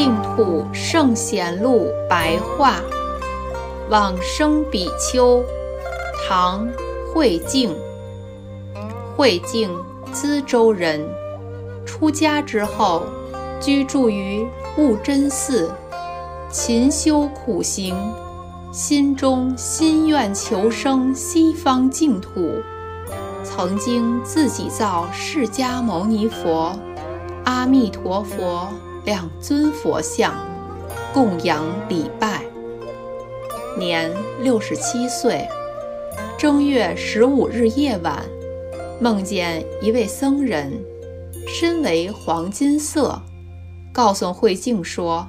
净土圣贤录白话，往生比丘，唐·慧净。慧净，资州人。出家之后，居住于悟真寺，勤修苦行，心中心愿求生西方净土。曾经自己造释迦牟尼佛、阿弥陀佛两尊佛像，供养礼拜。年六十七岁，正月十五日夜晚，梦见一位僧人，身为黄金色，告诉慧静说：“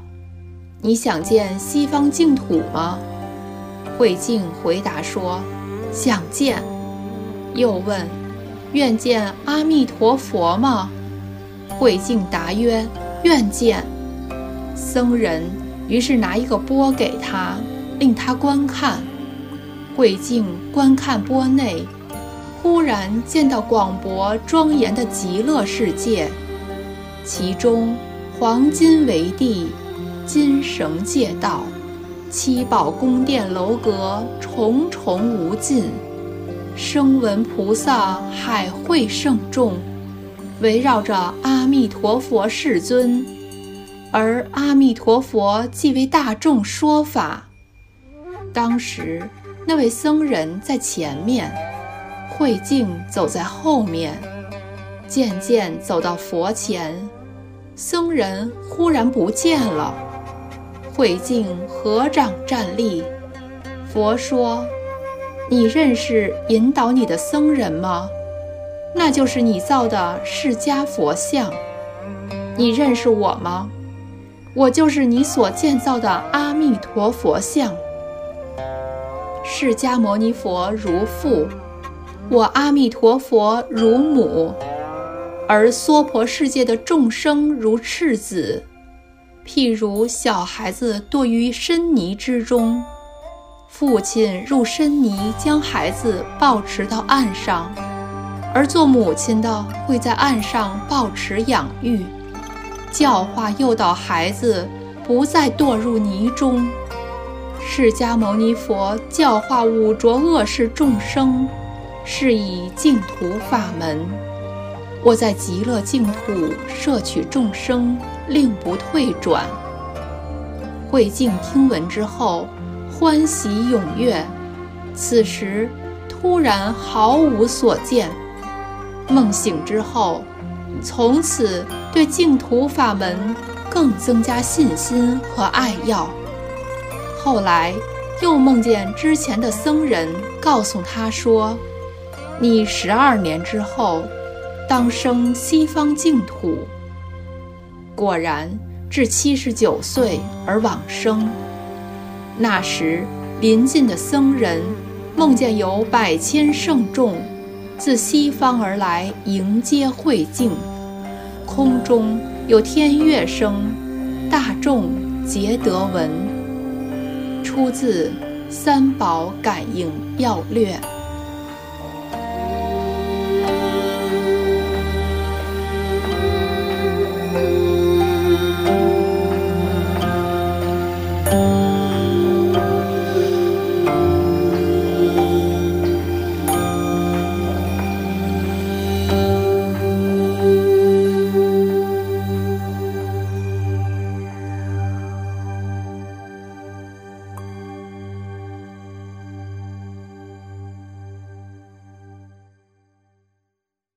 你想见西方净土吗？”慧静回答说：“想见。”又问：“愿见阿弥陀佛吗？”慧静答曰：“愿见。”僧人于是拿一个钵给他，令他观看。慧静观看钵内，忽然见到广博庄严的极乐世界，其中黄金为地，金绳界道，七宝宫殿楼阁重重无尽。声闻菩萨海会圣众，围绕着阿弥陀佛世尊，而阿弥陀佛即为大众说法。当时那位僧人在前面，慧静走在后面，渐渐走到佛前，僧人忽然不见了。慧静合掌站立，佛说。你认识引导你的僧人吗？那就是你造的释迦佛像。你认识我吗？我就是你所建造的阿弥陀佛像。释迦牟尼佛如父，我阿弥陀佛如母，而娑婆世界的众生如赤子，譬如小孩子堕于深泥之中。父亲入深泥，将孩子抱持到岸上，而做母亲的会在岸上抱持养育，教化诱导孩子不再堕入泥中。释迦牟尼佛教化五浊恶世众生，是以净土法门。我在极乐净土摄取众生，令不退转。慧净听闻之后。欢喜踊跃，此时突然毫无所见。梦醒之后，从此对净土法门更增加信心和爱要。后来又梦见之前的僧人告诉他说：“你十二年之后，当生西方净土。”果然，至七十九岁而往生。那时，临近的僧人梦见有百千圣众自西方而来迎接慧净，空中有天乐声，大众皆得闻。出自《三宝感应要略》。